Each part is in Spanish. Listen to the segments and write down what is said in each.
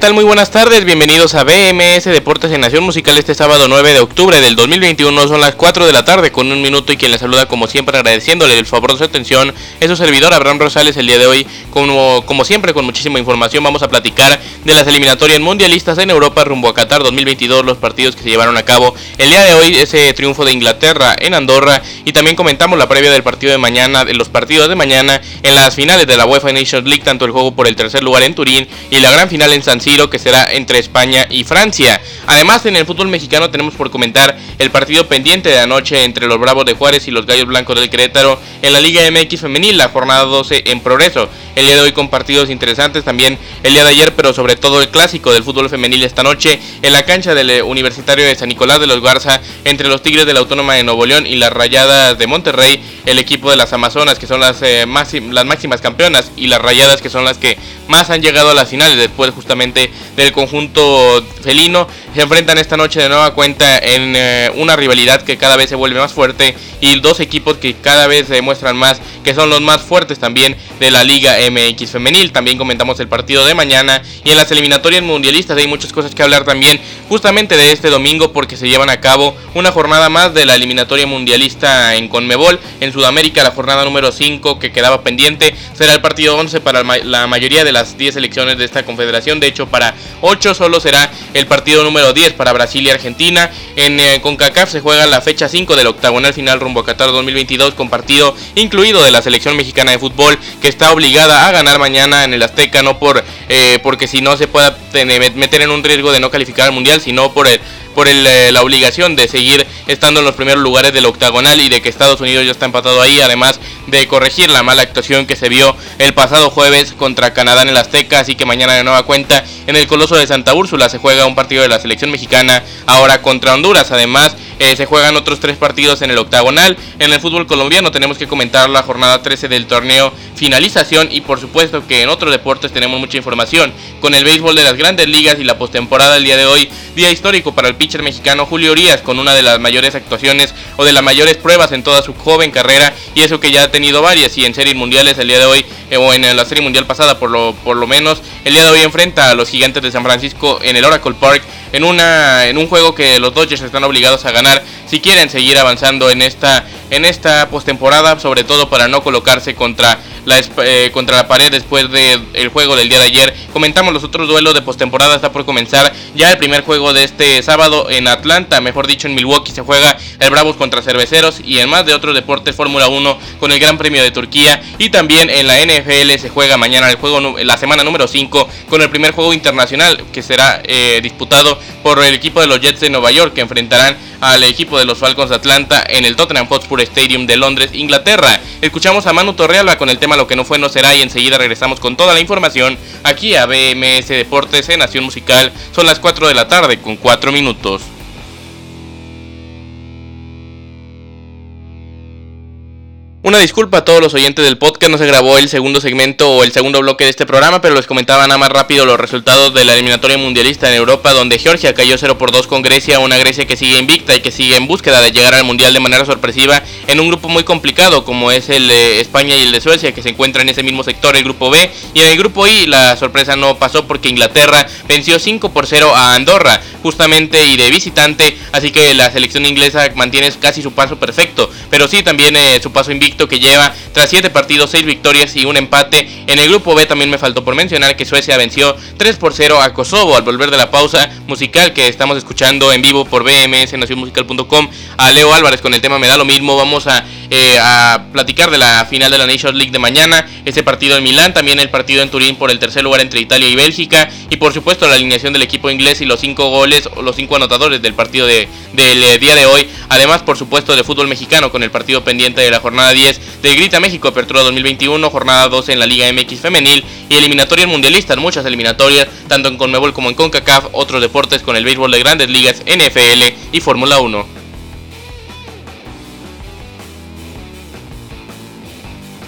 Tal? Muy buenas tardes, bienvenidos a BMS Deportes en Nación Musical este sábado 9 de octubre del 2021, son las 4 de la tarde con un minuto y quien les saluda como siempre agradeciéndole el favor de su atención es su servidor Abraham Rosales el día de hoy, como, como siempre con muchísima información vamos a platicar de las eliminatorias mundialistas en Europa rumbo a Qatar 2022, los partidos que se llevaron a cabo el día de hoy, ese triunfo de Inglaterra en Andorra y también comentamos la previa del partido de mañana, de los partidos de mañana en las finales de la UEFA Nations League, tanto el juego por el tercer lugar en Turín y la gran final en San Siro que será entre España y Francia. Además en el fútbol mexicano tenemos por comentar el partido pendiente de anoche entre los Bravos de Juárez y los Gallos Blancos del Querétaro en la Liga MX femenil, la jornada 12 en progreso. El día de hoy con partidos interesantes también el día de ayer, pero sobre todo el clásico del fútbol femenil esta noche en la cancha del eh, Universitario de San Nicolás de los Garza entre los Tigres de la Autónoma de Nuevo León y las Rayadas de Monterrey, el equipo de las Amazonas que son las, eh, las máximas campeonas y las Rayadas que son las que más han llegado a las finales después justamente del conjunto felino. Se enfrentan esta noche de nueva cuenta en eh, una rivalidad que cada vez se vuelve más fuerte y dos equipos que cada vez demuestran más que son los más fuertes también de la Liga MX femenil. También comentamos el partido de mañana y en las eliminatorias mundialistas hay muchas cosas que hablar también justamente de este domingo porque se llevan a cabo una jornada más de la eliminatoria mundialista en Conmebol en Sudamérica, la jornada número 5 que quedaba pendiente será el partido 11 para la mayoría de las 10 selecciones de esta confederación, de hecho para 8 solo será el partido número 10 para Brasil y Argentina. En eh, CONCACAF se juega la fecha 5 del octagonal final rumbo a Qatar 2022 con partido incluido de la selección mexicana de fútbol que está obligada a ganar mañana en el Azteca, no por eh, porque si no se pueda meter en un riesgo de no calificar al Mundial, sino por el por eh, la obligación de seguir estando en los primeros lugares del octagonal y de que Estados Unidos ya está empatado ahí, además de corregir la mala actuación que se vio el pasado jueves contra Canadá en el Azteca, así que mañana de nueva cuenta en el Coloso de Santa Úrsula se juega un partido de la selección mexicana ahora contra Honduras, además eh, se juegan otros tres partidos en el octagonal. En el fútbol colombiano tenemos que comentar la jornada 13 del torneo finalización y por supuesto que en otros deportes tenemos mucha información con el béisbol de las grandes ligas y la postemporada el día de hoy, día histórico para el pitcher mexicano Julio Urias con una de las mayores actuaciones o de las mayores pruebas en toda su joven carrera y eso que ya ha tenido varias y en series mundiales el día de hoy eh, o en la serie mundial pasada por lo, por lo menos el día de hoy enfrenta a los gigantes de San Francisco en el Oracle Park en, una, en un juego que los Dodgers están obligados a ganar si quieren seguir avanzando en esta, en esta postemporada, sobre todo para no colocarse contra la, eh, contra la pared después del juego del día de ayer. Comentamos los otros duelos de postemporada, está por comenzar ya el primer juego de este sábado en Atlanta, mejor dicho en Milwaukee se juega el Bravos contra Cerveceros y en más de otros deportes Fórmula 1 con el Gran Premio de Turquía y también en la NFL se juega mañana el juego la semana número 5 con el primer juego internacional que será eh, disputado por el equipo de los Jets de Nueva York que enfrentarán al equipo de los Falcons de Atlanta en el Tottenham Hotspur Stadium de Londres, Inglaterra. Escuchamos a Manu Torrealba con el tema Lo que no fue no será y enseguida regresamos con toda la información aquí a BMS Deportes en Nación Musical. Son las 4 de la tarde con 4 minutos. Una disculpa a todos los oyentes del podcast, no se grabó el segundo segmento o el segundo bloque de este programa, pero les comentaba nada más rápido los resultados de la eliminatoria mundialista en Europa, donde Georgia cayó 0 por 2 con Grecia, una Grecia que sigue invicta y que sigue en búsqueda de llegar al mundial de manera sorpresiva en un grupo muy complicado como es el de España y el de Suecia, que se encuentran en ese mismo sector, el grupo B. Y en el grupo I la sorpresa no pasó porque Inglaterra venció 5 por 0 a Andorra, justamente y de visitante, así que la selección inglesa mantiene casi su paso perfecto, pero sí también eh, su paso invicto que lleva tras 7 partidos, 6 victorias y un empate. En el grupo B también me faltó por mencionar que Suecia venció 3 por 0 a Kosovo al volver de la pausa musical que estamos escuchando en vivo por BMS Nacionmusical.com a Leo Álvarez con el tema Me da lo mismo. Vamos a, eh, a platicar de la final de la Nations League de mañana, ese partido en Milán, también el partido en Turín por el tercer lugar entre Italia y Bélgica y por supuesto la alineación del equipo inglés y los 5 goles o los 5 anotadores del partido de, del eh, día de hoy. Además, por supuesto, de fútbol mexicano con el partido pendiente de la jornada 10 de Grita México, Apertura 2021, jornada 12 en la Liga MX femenil y eliminatorias mundialistas, muchas eliminatorias, tanto en Conmebol como en CONCACAF, otros deportes con el béisbol de grandes ligas, NFL y Fórmula 1.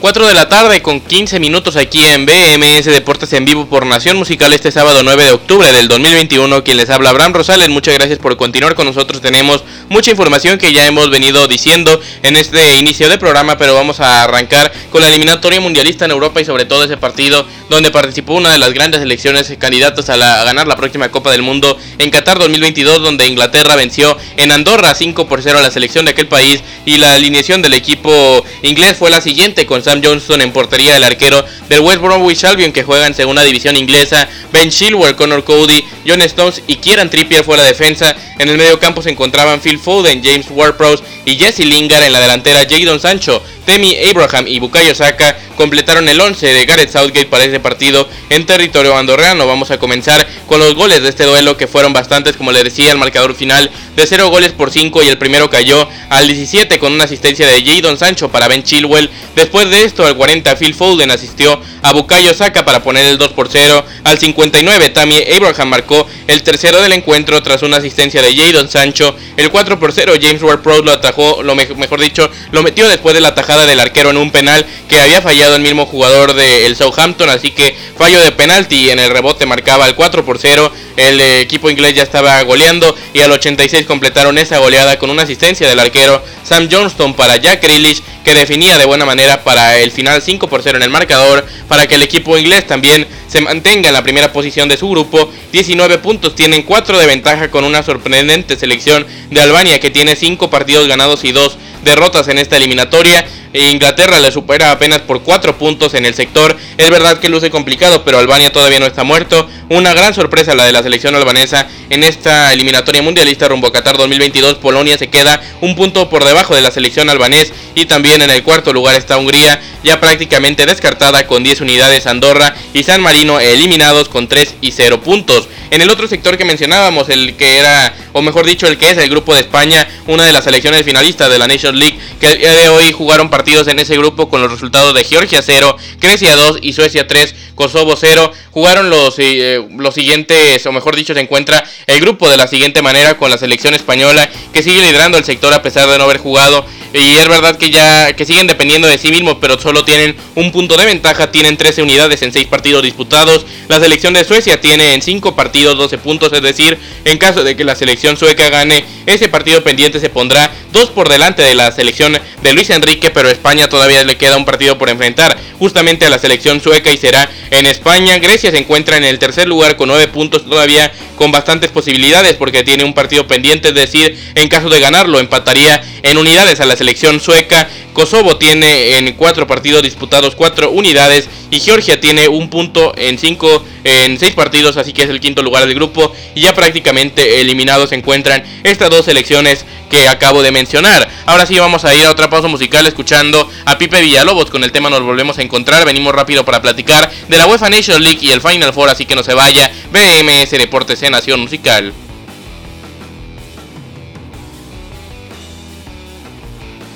4 de la tarde con 15 minutos aquí en BMS Deportes en vivo por Nación Musical este sábado 9 de octubre del 2021. Quien les habla Abraham Rosales, muchas gracias por continuar con nosotros. Tenemos mucha información que ya hemos venido diciendo en este inicio de programa, pero vamos a arrancar con la eliminatoria mundialista en Europa y sobre todo ese partido donde participó una de las grandes selecciones candidatas a, a ganar la próxima Copa del Mundo en Qatar 2022, donde Inglaterra venció en Andorra 5 por 0 a la selección de aquel país y la alineación del equipo inglés fue la siguiente con Sam Johnston en portería, el arquero del West Bromwich Albion que juega en segunda división inglesa, Ben Chilwell, Connor Cody, John Stones y Kieran Trippier fue la defensa. En el medio campo se encontraban Phil Foden, James Ward-Prowse y Jesse Lingard en la delantera, Jadon Sancho, Temi Abraham y Bukayo Saka completaron el 11 de Gareth Southgate para este partido en territorio andorrano. Vamos a comenzar con los goles de este duelo que fueron bastantes, como le decía, el marcador final de 0 goles por 5 y el primero cayó al 17 con una asistencia de Jadon Sancho para Ben Chilwell. Después de esto, al 40 Phil Foden asistió a Bukayo Saka para poner el 2 por 0. Al 59 Tammy Abraham marcó el tercero del encuentro tras una asistencia de Jadon Sancho. El 4 por 0 James Ward-Prowse lo atajó, lo mejor dicho, lo metió después de la tajada del arquero en un penal que había fallado el mismo jugador del Southampton, así que fallo de penalti en el rebote marcaba el 4 por 0. El equipo inglés ya estaba goleando y al 86 completaron esa goleada con una asistencia del arquero Sam Johnston para Jack Grealish que definía de buena manera para el final 5 por 0 en el marcador para que el equipo inglés también se mantenga en la primera posición de su grupo. 19 puntos, tienen 4 de ventaja con una sorprendente selección de Albania que tiene 5 partidos ganados y 2 derrotas en esta eliminatoria. Inglaterra le supera apenas por 4 puntos en el sector. Es verdad que luce complicado, pero Albania todavía no está muerto. Una gran sorpresa la de la selección albanesa en esta eliminatoria mundialista rumbo a Qatar 2022. Polonia se queda un punto por debajo de la selección albanés y también en el cuarto lugar está Hungría, ya prácticamente descartada con 10 unidades Andorra y San Marino eliminados con 3 y 0 puntos. En el otro sector que mencionábamos, el que era, o mejor dicho, el que es el grupo de España, una de las selecciones finalistas de la Nations League, que el día de hoy jugaron partidos en ese grupo con los resultados de Georgia 0, Grecia 2 y Suecia 3, Kosovo 0. Jugaron los, eh, los siguientes, o mejor dicho, se encuentra el grupo de la siguiente manera con la selección española, que sigue liderando el sector a pesar de no haber jugado y es verdad que ya que siguen dependiendo de sí mismos, pero solo tienen un punto de ventaja, tienen 13 unidades en 6 partidos disputados. La selección de Suecia tiene en 5 partidos 12 puntos, es decir, en caso de que la selección sueca gane, ese partido pendiente se pondrá 2 por delante de la selección de Luis Enrique, pero España todavía le queda un partido por enfrentar justamente a la selección sueca y será en España. Grecia se encuentra en el tercer lugar con 9 puntos todavía con bastantes posibilidades porque tiene un partido pendiente, es decir, en caso de ganarlo empataría en unidades a la selección sueca. Kosovo tiene en cuatro partidos disputados cuatro unidades y Georgia tiene un punto en cinco en seis partidos, así que es el quinto lugar del grupo y ya prácticamente eliminados se encuentran estas dos selecciones que acabo de mencionar. Ahora sí vamos a ir a otra pausa musical escuchando a Pipe Villalobos con el tema nos volvemos a encontrar. Venimos rápido para platicar de la UEFA Nations League y el Final Four, así que no se vaya. BMS Deportes en Nación Musical.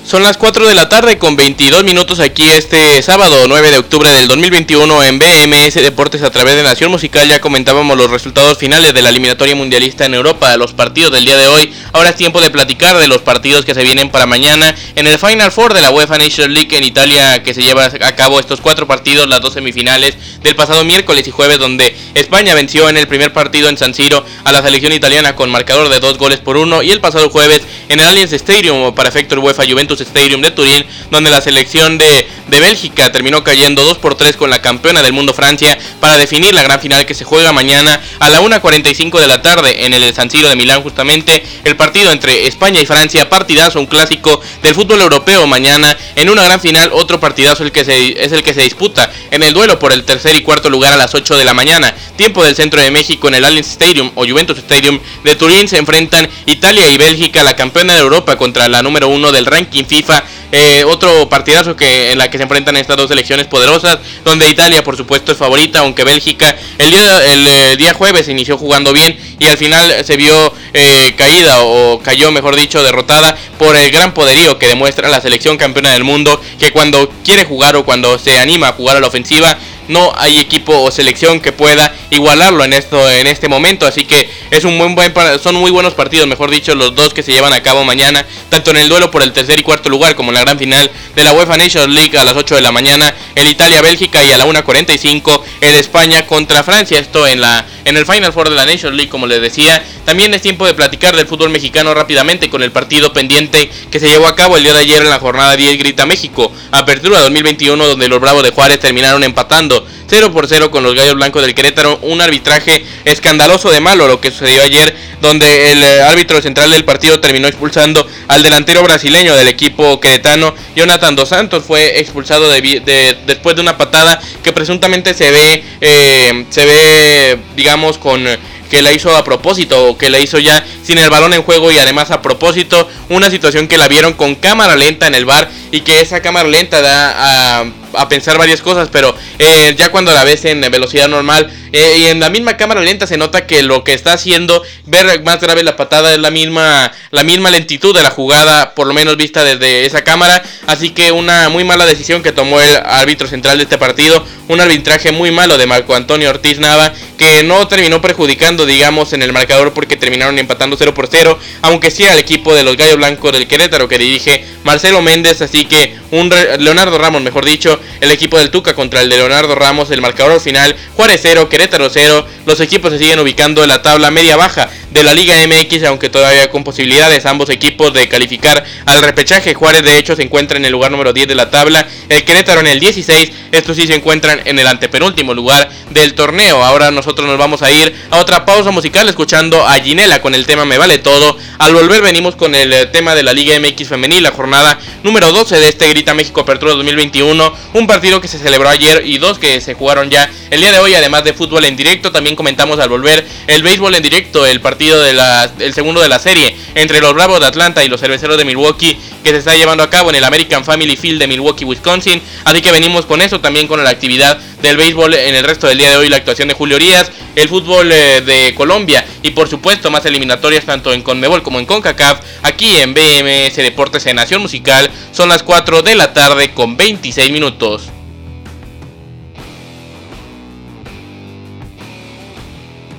Son las 4 de la tarde con 22 minutos aquí este sábado 9 de octubre del 2021 en BMS Deportes a través de Nación Musical. Ya comentábamos los resultados finales de la eliminatoria mundialista en Europa, los partidos del día de hoy. Ahora es tiempo de platicar de los partidos que se vienen para mañana en el Final Four de la UEFA Nations League en Italia que se lleva a cabo estos cuatro partidos, las dos semifinales del pasado miércoles y jueves donde España venció en el primer partido en San Siro a la selección italiana con marcador de dos goles por uno y el pasado jueves en el Allianz Stadium para efecto UEFA Juventus Stadium de Turín, donde la selección de, de Bélgica. Terminó cayendo 2 por 3 con la campeona del mundo Francia para definir la gran final que se juega mañana a la 1.45 de la tarde en el San Siro de Milán. Justamente el partido entre España y Francia, partidazo, un clásico del fútbol europeo mañana. En una gran final, otro partidazo el que se, es el que se disputa en el duelo por el tercer y cuarto lugar a las 8 de la mañana, tiempo del centro de México en el Allianz Stadium o Juventus Stadium de Turín. Se enfrentan Italia y Bélgica, la campeona de Europa contra la número uno del ranking FIFA. Eh, otro partidazo que en la que se enfrentan estas dos selecciones poderosas, donde Italia por supuesto es favorita, aunque Bélgica el día, el, eh, día jueves inició jugando bien y al final se vio eh, caída o cayó mejor dicho derrotada por el gran poderío que demuestra la selección campeona del mundo, que cuando quiere jugar o cuando se anima a jugar a la ofensiva no hay equipo o selección que pueda igualarlo en esto en este momento, así que es un buen, buen son muy buenos partidos, mejor dicho, los dos que se llevan a cabo mañana, tanto en el duelo por el tercer y cuarto lugar como en la gran final de la UEFA Nations League a las 8 de la mañana en Italia, Bélgica y a la 1:45 en España contra Francia, esto en la en el Final Four de la Nations League, como les decía. También es tiempo de platicar del fútbol mexicano rápidamente con el partido pendiente que se llevó a cabo el día de ayer en la jornada 10 Grita México, Apertura 2021 donde los Bravos de Juárez terminaron empatando 0 por 0 con los Gallos Blancos del Querétaro, un arbitraje escandaloso de malo lo que sucedió ayer donde el eh, árbitro central del partido terminó expulsando al delantero brasileño del equipo queretano, Jonathan Dos Santos, fue expulsado de, después de una patada que presuntamente se ve, eh, se ve, digamos, con que la hizo a propósito o que la hizo ya sin el balón en juego y además a propósito. Una situación que la vieron con cámara lenta en el bar y que esa cámara lenta da a a pensar varias cosas, pero eh, ya cuando la ves en velocidad normal eh, y en la misma cámara lenta se nota que lo que está haciendo ver más grave la patada es la misma la misma lentitud de la jugada, por lo menos vista desde esa cámara, así que una muy mala decisión que tomó el árbitro central de este partido, un arbitraje muy malo de Marco Antonio Ortiz Nava que no terminó perjudicando, digamos, en el marcador porque terminaron empatando 0 por 0, aunque sí al equipo de los Gallos Blancos del Querétaro que dirige Marcelo Méndez, así que un Leonardo Ramos, mejor dicho, el equipo del Tuca contra el de Leonardo Ramos, el marcador final, Juárez 0, Querétaro 0, los equipos se siguen ubicando en la tabla media baja de la Liga MX, aunque todavía con posibilidades ambos equipos de calificar al repechaje. Juárez de hecho se encuentra en el lugar número 10 de la tabla, el Querétaro en el 16, estos sí se encuentran en el antepenúltimo lugar del torneo. Ahora nosotros nos vamos a ir a otra pausa musical escuchando a Ginela con el tema Me vale todo. Al volver venimos con el eh, tema de la Liga MX femenil, la jornada número 12 de este Grita México Apertura 2021, un partido que se celebró ayer y dos que se jugaron ya el día de hoy, además de fútbol en directo, también comentamos al volver el béisbol en directo, el partido de la, el segundo de la serie entre los Bravos de Atlanta y los Cerveceros de Milwaukee que se está llevando a cabo en el American Family Field de Milwaukee, Wisconsin. Así que venimos con eso, también con la actividad del béisbol en el resto del día de hoy, la actuación de Julio Rías, el fútbol eh, de Colombia y por supuesto más eliminatorias tanto en Conmebol como en CONCACAF, aquí en BMS Deportes en Nación Musical, son las 4 de la tarde con 26 minutos.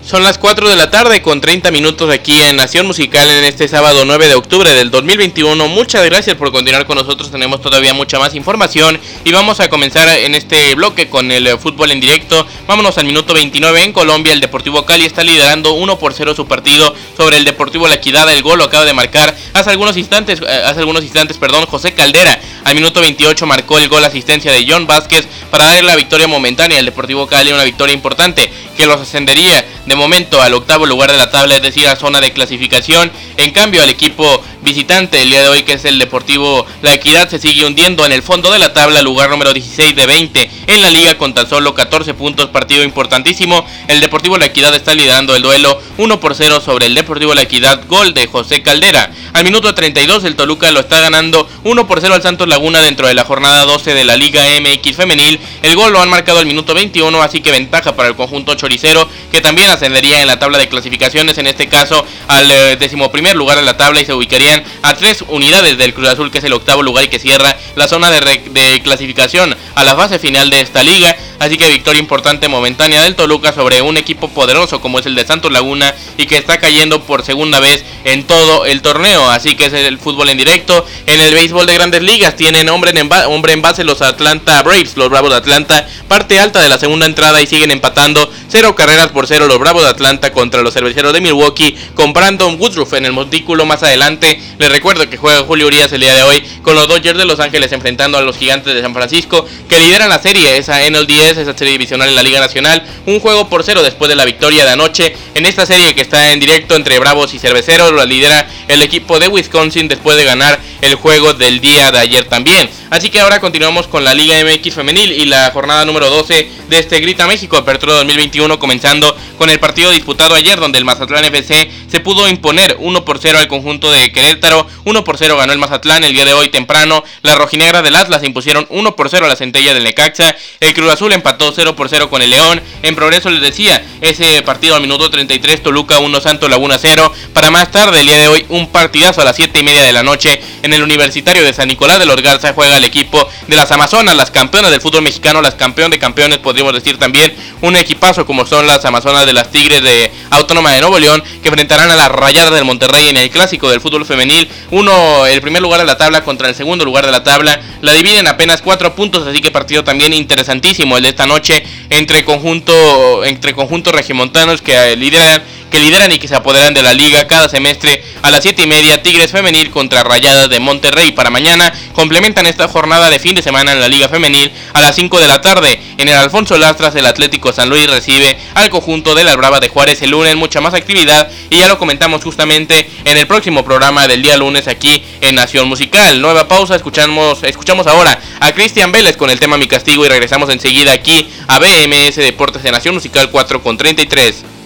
Son las 4 de la tarde con 30 minutos aquí en Nación Musical en este sábado 9 de octubre del 2021. Muchas gracias por continuar con nosotros. Tenemos todavía mucha más información y vamos a comenzar en este bloque con el eh, fútbol en directo. Vámonos al minuto 29 en Colombia. El Deportivo Cali está liderando 1 por 0 su partido sobre el Deportivo La Equidad. El gol lo acaba de marcar hace algunos instantes, eh, hace algunos instantes, perdón, José Caldera. Al minuto 28 marcó el gol asistencia de John Vázquez para darle la victoria momentánea al Deportivo Cali, una victoria importante que los ascendería de momento al octavo lugar de la tabla, es decir, a zona de clasificación. En cambio, al equipo visitante el día de hoy, que es el Deportivo La Equidad, se sigue hundiendo en el fondo de la tabla, lugar número 16 de 20 en la liga con tan solo 14 puntos, partido importantísimo. El Deportivo La Equidad está liderando el duelo 1 por 0 sobre el Deportivo La Equidad, gol de José Caldera. Al minuto 32 el Toluca lo está ganando 1 por 0 al Santos Laguna dentro de la jornada 12 de la Liga MX femenil. El gol lo han marcado al minuto 21, así que ventaja para el conjunto choricero que también ascendería en la tabla de clasificaciones, en este caso al eh, decimoprimer lugar de la tabla y se ubicarían a tres unidades del Cruz Azul que es el octavo lugar y que cierra la zona de, de clasificación a la fase final de esta liga. Así que victoria importante momentánea del Toluca sobre un equipo poderoso como es el de Santos Laguna y que está cayendo por segunda vez en todo el torneo. Así que es el fútbol en directo. En el béisbol de grandes ligas tienen hombre en, hombre en base los Atlanta Braves, los Bravos de Atlanta, parte alta de la segunda entrada y siguen empatando cero carreras por cero los Bravos de Atlanta contra los Cerveceros de Milwaukee con Brandon Woodruff en el montículo más adelante. Les recuerdo que juega Julio Urias el día de hoy con los Dodgers de Los Ángeles enfrentando a los Gigantes de San Francisco que lideran la serie, esa NL10, esa serie divisional en la Liga Nacional. Un juego por cero después de la victoria de anoche en esta serie que está en directo entre Bravos y Cerveceros. Lo lidera el equipo de Wisconsin después de ganar el juego del día de ayer también. Así que ahora continuamos con la Liga MX femenil y la jornada número 12 de este Grita México Apertura 2021 comenzando con el partido disputado ayer donde el Mazatlán FC se pudo imponer 1 por 0 al conjunto de Querétaro, 1 por 0 ganó el Mazatlán el día de hoy temprano, la rojinegra del Atlas impusieron 1 por 0 a la centella del Necaxa, el Cruz Azul empató 0 por 0 con el León, en progreso les decía, ese partido al minuto 33, Toluca 1, Santo Laguna 0. Para más tarde, el día de hoy, un partidazo a las 7 y media de la noche en el Universitario de San Nicolás de los Garza juega el equipo de las Amazonas, las campeonas del fútbol mexicano, las campeones de campeones, podríamos decir también, un equipazo como son las Amazonas de las Tigres de Autónoma de Nuevo León, que enfrentarán a las Rayadas del Monterrey en el clásico del fútbol femenil. Uno, el primer lugar de la tabla contra el segundo lugar de la tabla. La dividen apenas 4 puntos, así que partido también interesantísimo el de esta noche entre conjunto, entre regimontanos que lideran que lideran y que se apoderan de la liga cada semestre a las 7 y media Tigres Femenil contra Rayadas de Monterrey. Para mañana complementan esta jornada de fin de semana en la liga femenil a las 5 de la tarde. En el Alfonso Lastras el Atlético San Luis recibe al conjunto de la Brava de Juárez el lunes. Mucha más actividad y ya lo comentamos justamente en el próximo programa del día lunes aquí en Nación Musical. Nueva pausa escuchamos escuchamos ahora a Cristian Vélez con el tema Mi Castigo y regresamos enseguida aquí a BMS Deportes de Nación Musical 4 con 33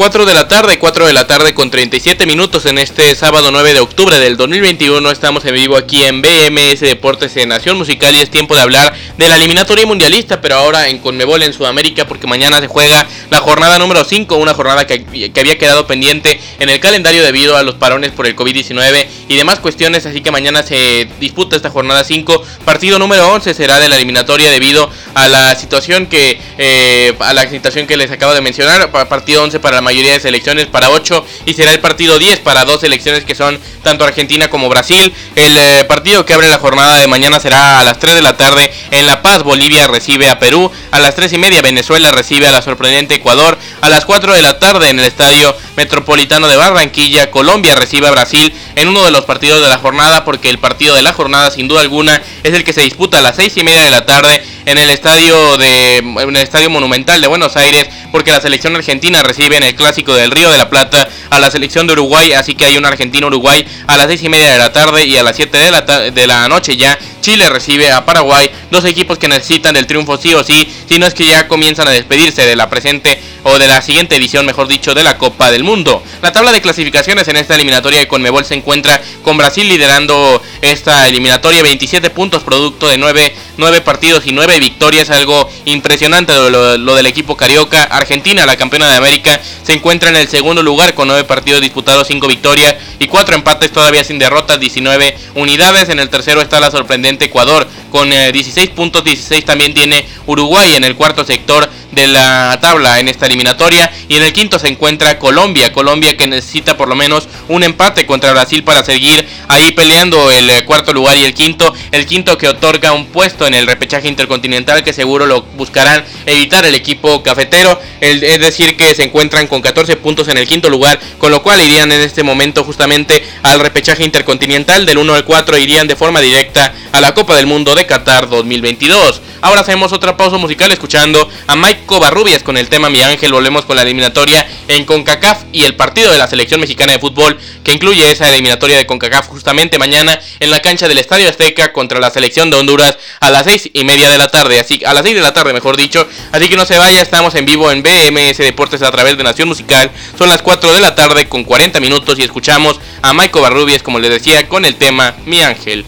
4 de la tarde, 4 de la tarde con 37 minutos en este sábado 9 de octubre del 2021. Estamos en vivo aquí en BMS Deportes en Nación Musical y es tiempo de hablar de la eliminatoria mundialista, pero ahora en Conmebol en Sudamérica porque mañana se juega la jornada número 5, una jornada que, que había quedado pendiente en el calendario debido a los parones por el COVID-19 y demás cuestiones, así que mañana se disputa esta jornada 5. Partido número 11 será de la eliminatoria debido a la situación que eh, a la situación que les acabo de mencionar, partido 11 para la mayoría de selecciones para 8 y será el partido 10 para dos selecciones que son tanto Argentina como Brasil. El eh, partido que abre la jornada de mañana será a las 3 de la tarde en La Paz. Bolivia recibe a Perú. A las 3 y media Venezuela recibe a la sorprendente Ecuador. A las 4 de la tarde en el Estadio Metropolitano de Barranquilla Colombia recibe a Brasil en uno de partidos de la jornada porque el partido de la jornada sin duda alguna es el que se disputa a las 6 y media de la tarde en el estadio de en el estadio monumental de Buenos Aires porque la selección argentina recibe en el clásico del Río de la Plata a la selección de Uruguay así que hay un argentino Uruguay a las 6 y media de la tarde y a las 7 de la, de la noche ya Chile recibe a Paraguay dos equipos que necesitan del triunfo sí o sí si no es que ya comienzan a despedirse de la presente o de la siguiente edición mejor dicho de la Copa del Mundo. La tabla de clasificaciones en esta eliminatoria de Conmebol se encuentra con Brasil liderando esta eliminatoria 27 puntos producto de 9, 9 partidos y 9 victorias algo impresionante lo, del equipo carioca. Argentina la campeona de América se encuentra en el segundo lugar con 9 partidos disputados 5 victorias y 4 empates todavía sin derrotas 19 unidades. En el tercero está la sorprendente Ecuador con 16 eh, puntos 16 también tiene Uruguay en el cuarto sector de la tabla en esta eliminatoria. Y en el quinto se encuentra Colombia, Colombia que necesita por lo menos un empate contra Brasil para seguir ahí peleando el eh, cuarto lugar y el quinto, el quinto que otorga un puesto en el repechaje intercontinental que seguro lo buscarán evitar el equipo cafetero, es decir que se encuentran con 14 puntos en el quinto lugar, con lo cual irían en este momento justamente al repechaje intercontinental. Del 1 al 4 irían de forma directa a la Copa del Mundo de Qatar 2022. Ahora hacemos otra pausa musical escuchando a Mike Covarrubias con el tema Mi Ángel. Volvemos con la eliminatoria en CONCACAF y el partido de la selección mexicana de fútbol que incluye esa eliminatoria de CONCACAF justamente mañana en la cancha del Estadio Azteca contra la selección de Honduras a las seis y media de la tarde. Así, a las 6 de la tarde, mejor dicho. Así que no se vaya, estamos en vivo en BMS Deportes a través de Nación Musical. Son las 4 de la tarde con 40 minutos y escuchamos a Mike Covarrubias, como les decía, con el tema Mi Ángel.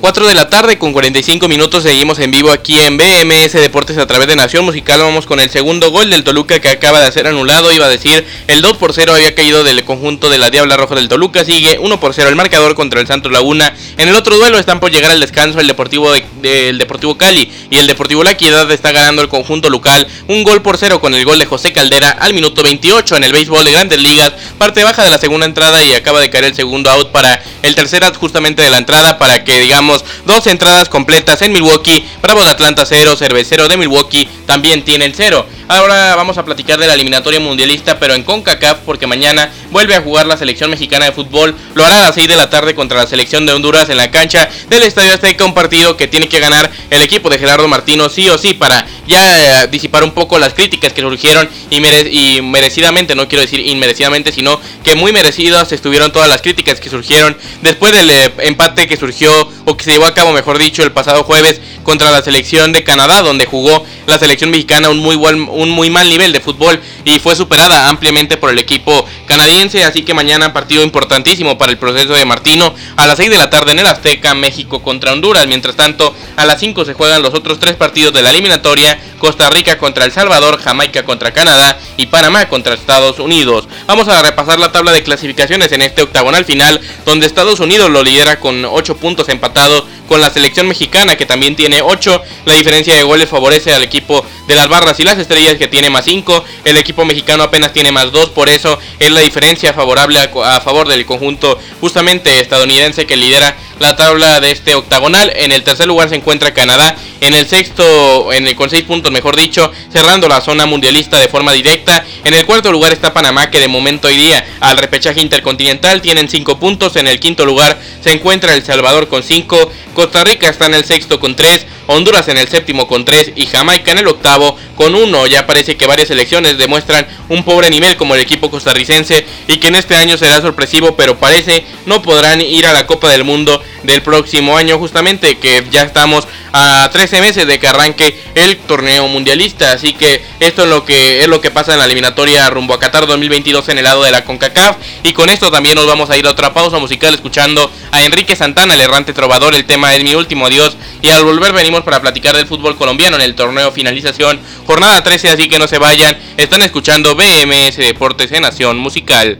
4 de la tarde con 45 minutos seguimos en vivo aquí en BMS Deportes a través de Nación Musical. Vamos con el segundo gol del Toluca que acaba de ser anulado. Iba a decir el 2 por 0 había caído del conjunto de la Diabla Roja del Toluca. Sigue 1 por 0 el marcador contra el Santos Laguna. En el otro duelo están por llegar al descanso el Deportivo, de, Deportivo Cali y el Deportivo La Equidad está ganando el conjunto local. Un gol por 0 con el gol de José Caldera al minuto 28 en el béisbol de Grandes Ligas. Parte baja de la segunda entrada y acaba de caer el segundo out para el tercer out justamente de la entrada para que digamos dos entradas completas en Milwaukee. Bravo de Atlanta 0, Cervecero de Milwaukee también tienen 0. Ahora vamos a platicar de la eliminatoria mundialista, pero en CONCACAF, porque mañana vuelve a jugar la selección mexicana de fútbol. Lo hará a las 6 de la tarde contra la selección de Honduras en la cancha del Estadio Azteca. Un partido que tiene que ganar el equipo de Gerardo Martino sí o sí para ya eh, disipar un poco las críticas que surgieron y, y merecidamente, no quiero decir inmerecidamente, sino que muy merecidas estuvieron todas las críticas que surgieron después del eh, empate que surgió o que se llevó a cabo, mejor dicho, el pasado jueves contra la selección de Canadá, donde jugó la selección mexicana un muy buen un muy mal nivel de fútbol y fue superada ampliamente por el equipo canadiense, así que mañana partido importantísimo para el proceso de Martino. A las 6 de la tarde en el Azteca, México contra Honduras, mientras tanto a las 5 se juegan los otros tres partidos de la eliminatoria, Costa Rica contra El Salvador, Jamaica contra Canadá y Panamá contra Estados Unidos. Vamos a repasar la tabla de clasificaciones en este octagonal final, donde Estados Unidos lo lidera con 8 puntos empatados con la selección mexicana que también tiene 8. La diferencia de goles favorece al equipo de las barras y las estrellas que tiene más 5. El equipo mexicano apenas tiene más 2, por eso es la diferencia favorable a, favor del conjunto justamente estadounidense que lidera la tabla de este octagonal. En el tercer lugar se encuentra Canadá, en el sexto, en el, con 6 puntos mejor dicho, cerrando la zona mundialista de forma directa. En el cuarto lugar está Panamá que de momento iría al repechaje intercontinental, tienen 5 puntos. En el quinto lugar se encuentra El Salvador con 5, Costa Rica está en el sexto con 3, Honduras en el séptimo con 3 y Jamaica en el octavo con 1. Ya parece que varias selecciones demuestran un pobre nivel como el equipo costarricense y que en este año será sorpresivo, pero parece no podrán ir a la Copa del Mundo del próximo año justamente que ya estamos a 13 meses de que arranque el torneo mundialista. Así que esto es lo que es lo que pasa en la eliminatoria rumbo a Qatar 2022 en el lado de la CONCACAF. Y con esto también nos vamos a ir a otra pausa musical escuchando a Enrique Santana el errante trovador. El tema es mi último adiós. Y al volver venimos para platicar del fútbol colombiano en el torneo finalización jornada 13 así que no se vayan. Están escuchando BMS Deportes en Nación Musical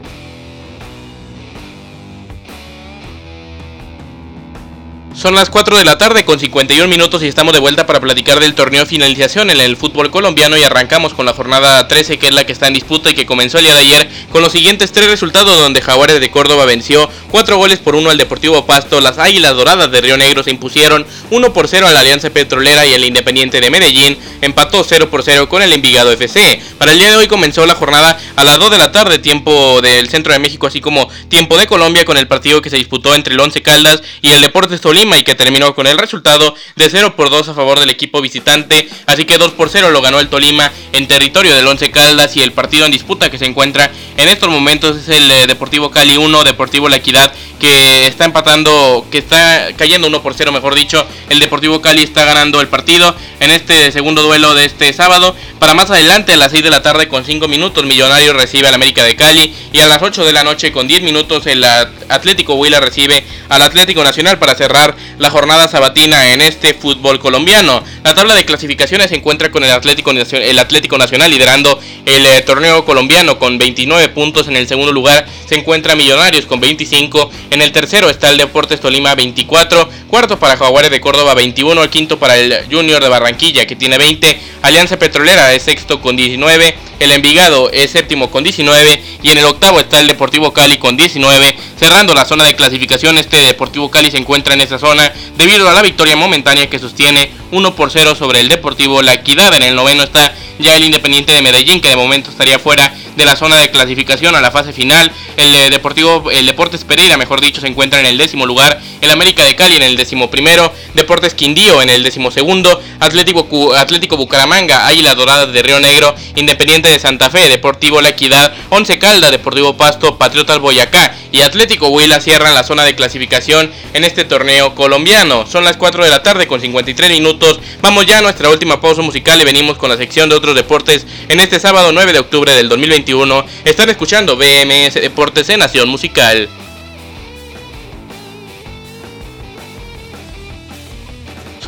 Son las 4 de la tarde con 51 minutos y estamos de vuelta para platicar del torneo finalización en el fútbol colombiano y arrancamos con la jornada 13 que es la que está en disputa y que comenzó el día de ayer con los siguientes tres resultados donde Jaguares de Córdoba venció 4 goles por 1 al Deportivo Pasto, las Águilas Doradas de Río Negro se impusieron 1 por 0 a la Alianza Petrolera y el Independiente de Medellín empató 0 por 0 con el Envigado FC. Para el día de hoy comenzó la jornada a las 2 de la tarde tiempo del centro de México así como tiempo de Colombia con el partido que se disputó entre el Once Caldas y el Deportes Tolima y que terminó con el resultado de 0 por 2 a favor del equipo visitante, así que 2 por 0 lo ganó el Tolima en territorio del Once Caldas y el partido en disputa que se encuentra en estos momentos es el eh, Deportivo Cali 1, Deportivo La Equidad que está empatando, que está cayendo 1 por 0 mejor dicho, el Deportivo Cali está ganando el partido en este segundo duelo de este sábado, para más adelante a las 6 de la tarde con 5 minutos Millonario recibe al América de Cali y a las 8 de la noche con 10 minutos el Atlético Huila recibe al Atlético Nacional. Para cerrar la jornada sabatina en este fútbol colombiano. La tabla de clasificaciones se encuentra con el Atlético, el Atlético Nacional liderando el eh, torneo colombiano con 29 puntos. En el segundo lugar se encuentra Millonarios con 25. En el tercero está el Deportes Tolima 24. Cuarto para Jaguares de Córdoba 21. El quinto para el Junior de Barranquilla que tiene 20. Alianza Petrolera es sexto con 19. El Envigado es séptimo con 19 y en el octavo está el Deportivo Cali con 19. Cerrando la zona de clasificación, este Deportivo Cali se encuentra en esa zona debido a la victoria momentánea que sostiene 1 por 0 sobre el Deportivo La Equidad. En el noveno está ya el Independiente de Medellín, que de momento estaría fuera de la zona de clasificación a la fase final. El eh, Deportivo, el Deportes Pereira, mejor dicho, se encuentra en el décimo lugar. El América de Cali en el décimo primero. Deportes Quindío en el décimo segundo. Atlético, Atlético Bucaramanga, Águila Dorada de Río Negro, Independiente de Santa Fe, Deportivo La Equidad, Once Calda, Deportivo Pasto, Patriotas Boyacá y Atlético Huila cierran la zona de clasificación en este torneo colombiano. Son las 4 de la tarde con 53 minutos. Vamos ya a nuestra última pausa musical y venimos con la sección de otros deportes en este sábado 9 de octubre del 2021. Están escuchando BMS Deportes en Nación Musical.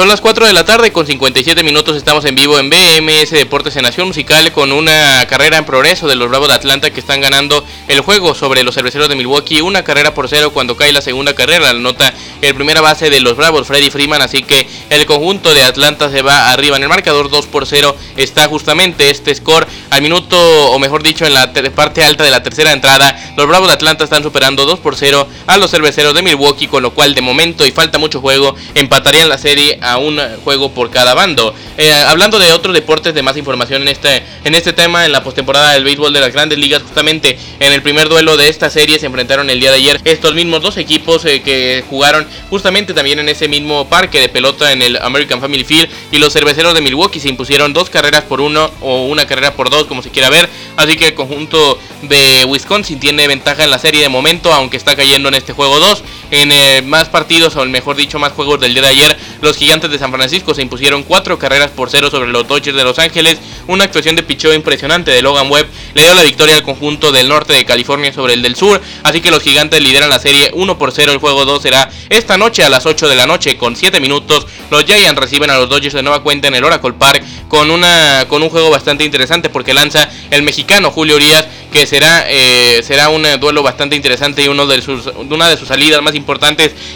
Son las 4 de la tarde con 57 minutos, estamos en vivo en BMS Deportes en Nación Musical con una carrera en progreso de los Bravos de Atlanta que están ganando el juego sobre los cerveceros de Milwaukee, una carrera por cero cuando cae la segunda carrera, la nota el primera base de los Bravos, Freddy Freeman, así que el conjunto de Atlanta se va arriba en el marcador. 2 por 0, está justamente este score. Al minuto, o mejor dicho, en la parte alta de la tercera entrada, los Bravos de Atlanta están superando 2 por 0 a los cerveceros de Milwaukee, con lo cual de momento y falta mucho juego, empatarían la serie un juego por cada bando. Eh, hablando de otros deportes, de más información en este, en este tema, en la postemporada del béisbol de las grandes ligas, justamente en el primer duelo de esta serie se enfrentaron el día de ayer estos mismos dos equipos eh, que jugaron justamente también en ese mismo parque de pelota en el American Family Field y los cerveceros de Milwaukee se impusieron dos carreras por uno o una carrera por dos, como se quiera ver. Así que el conjunto de Wisconsin tiene ventaja en la serie de momento, aunque está cayendo en este juego 2. En eh, más partidos, o mejor dicho, más juegos del día de ayer, los gigantes de San Francisco se impusieron cuatro carreras por cero sobre los Dodgers de Los Ángeles. Una actuación de picheo impresionante de Logan Webb le dio la victoria al conjunto del norte de California sobre el del sur. Así que los gigantes lideran la serie 1 por 0. El juego 2 será esta noche a las 8 de la noche con 7 minutos. Los Giants reciben a los Dodgers de nueva cuenta en el Oracle Park con, una, con un juego bastante interesante porque lanza el mexicano Julio Urias que será, eh, será un duelo bastante interesante y uno de sus, una de sus salidas más importantes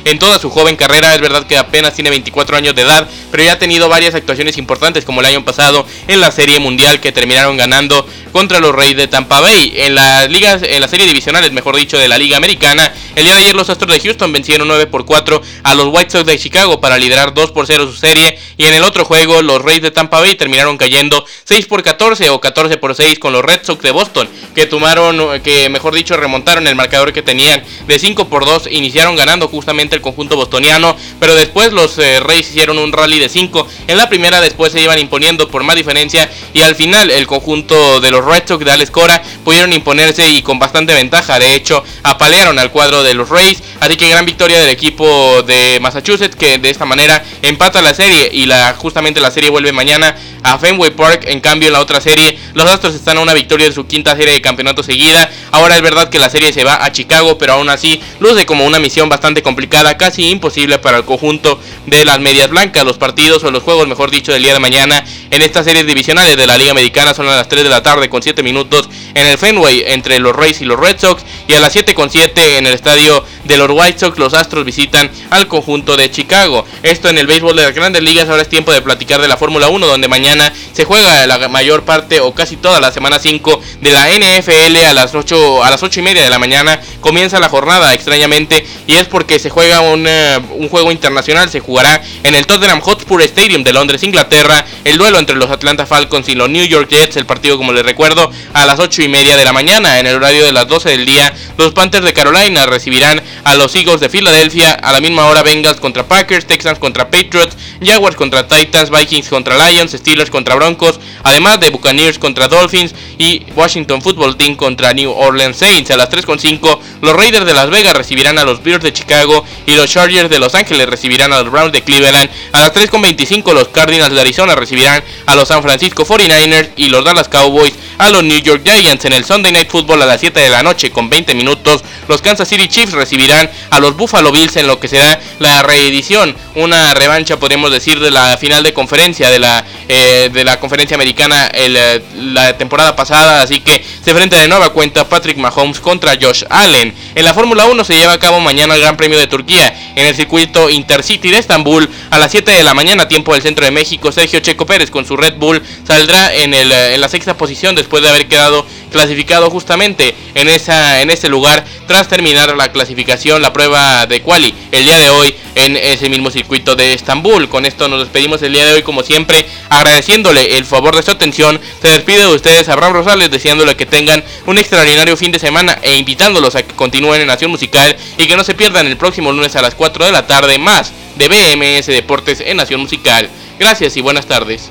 en toda su joven carrera. Es verdad que apenas tiene 24 años de edad, pero ya ha tenido varias actuaciones importantes como el año pasado en la Serie Mundial que terminaron ganando contra los Reyes de Tampa Bay. En las ligas, en la serie divisionales, mejor dicho, de la Liga Americana, el día de ayer los Astros de Houston vencieron 9 por 4 a los White Sox de Chicago para liderar 2 por 0 su serie. Y en el otro juego, los Reyes de Tampa Bay terminaron cayendo 6 por 14 o 14 por 6 con los Red Sox de Boston, que tomaron, que mejor dicho, remontaron el marcador que tenían de 5 por 2, iniciaron ganando justamente el conjunto bostoniano, pero después los eh, Reyes hicieron un rally de 5. En la primera después se iban imponiendo por más diferencia y al final el conjunto de los Red Sox de Alex Cora pudieron imponerse y con bastante ventaja. De hecho, apalearon al cuadro de los Rays, así que gran victoria del equipo de Massachusetts que de esta manera empata la serie y la justamente la serie vuelve mañana a Fenway Park. En cambio, en la otra serie, los Astros están a una victoria de su quinta serie de campeonato seguida. Ahora es verdad que la serie se va a Chicago, pero aún así luce como una misión bastante complicada, casi imposible para el conjunto de las medias blancas. Los partidos o los juegos, mejor dicho, del día de mañana en estas series divisionales de la Liga Americana son a las 3 de la tarde con 7 minutos en el Fenway entre los Rays y los Red Sox y a las 7 con 7 en el estadio de los White Sox los Astros visitan al conjunto de Chicago. Esto en el béisbol de las grandes ligas, ahora es tiempo de platicar de la Fórmula 1 donde mañana se juega la mayor parte o casi toda la semana 5 de la NFL a las 8 a las 8 y media de la mañana comienza la jornada extrañamente. Y es porque se juega un, un juego internacional, se jugará en el Tottenham Hotspur Stadium de Londres, Inglaterra, el duelo entre los Atlanta Falcons y los New York Jets, el partido como les recuerdo a las 8 y media de la mañana. En el horario de las 12 del día, los Panthers de Carolina recibirán a los Eagles de Filadelfia, a la misma hora Bengals contra Packers, Texans contra Patriots, Jaguars contra Titans, Vikings contra Lions, Steelers contra Broncos, además de Buccaneers contra Dolphins y Washington Football Team contra New Orleans Saints. A las 3.5 los Raiders de Las Vegas recibirán a los Bears de Chicago y los Chargers de Los Ángeles recibirán a los Browns de Cleveland. A las 3.25 los Cardinals de Arizona recibirán a los San Francisco 49ers y los Dallas Cowboys a los New York Giants en el Sunday Night Football a las 7 de la noche con 20 minutos. Los Kansas City Chiefs recibirán a los Buffalo Bills en lo que será la reedición, una revancha podemos decir de la final de conferencia de la, eh, de la conferencia americana eh, la temporada pasada, así que se enfrenta de nueva cuenta Patrick Mahomes contra Josh Allen. En la Fórmula 1 se lleva a cabo mañana el Gran Premio de Turquía en el circuito Intercity de Estambul a las 7 de la mañana tiempo del centro de México. Sergio Checo Pérez con su Red Bull saldrá en, el, en la sexta posición después de haber quedado clasificado justamente en, esa, en ese lugar tras terminar la clasificación, la prueba de quali el día de hoy en ese mismo circuito de Estambul. Con esto nos despedimos el día de hoy como siempre agradeciéndole el favor de su atención. Se despide de ustedes Abraham Rosales deseándole que tengan un extraordinario fin de semana e invitándolos a que continúen en Nación Musical y que no se pierdan el próximo lunes a las 4 de la tarde más de BMS Deportes en Nación Musical. Gracias y buenas tardes.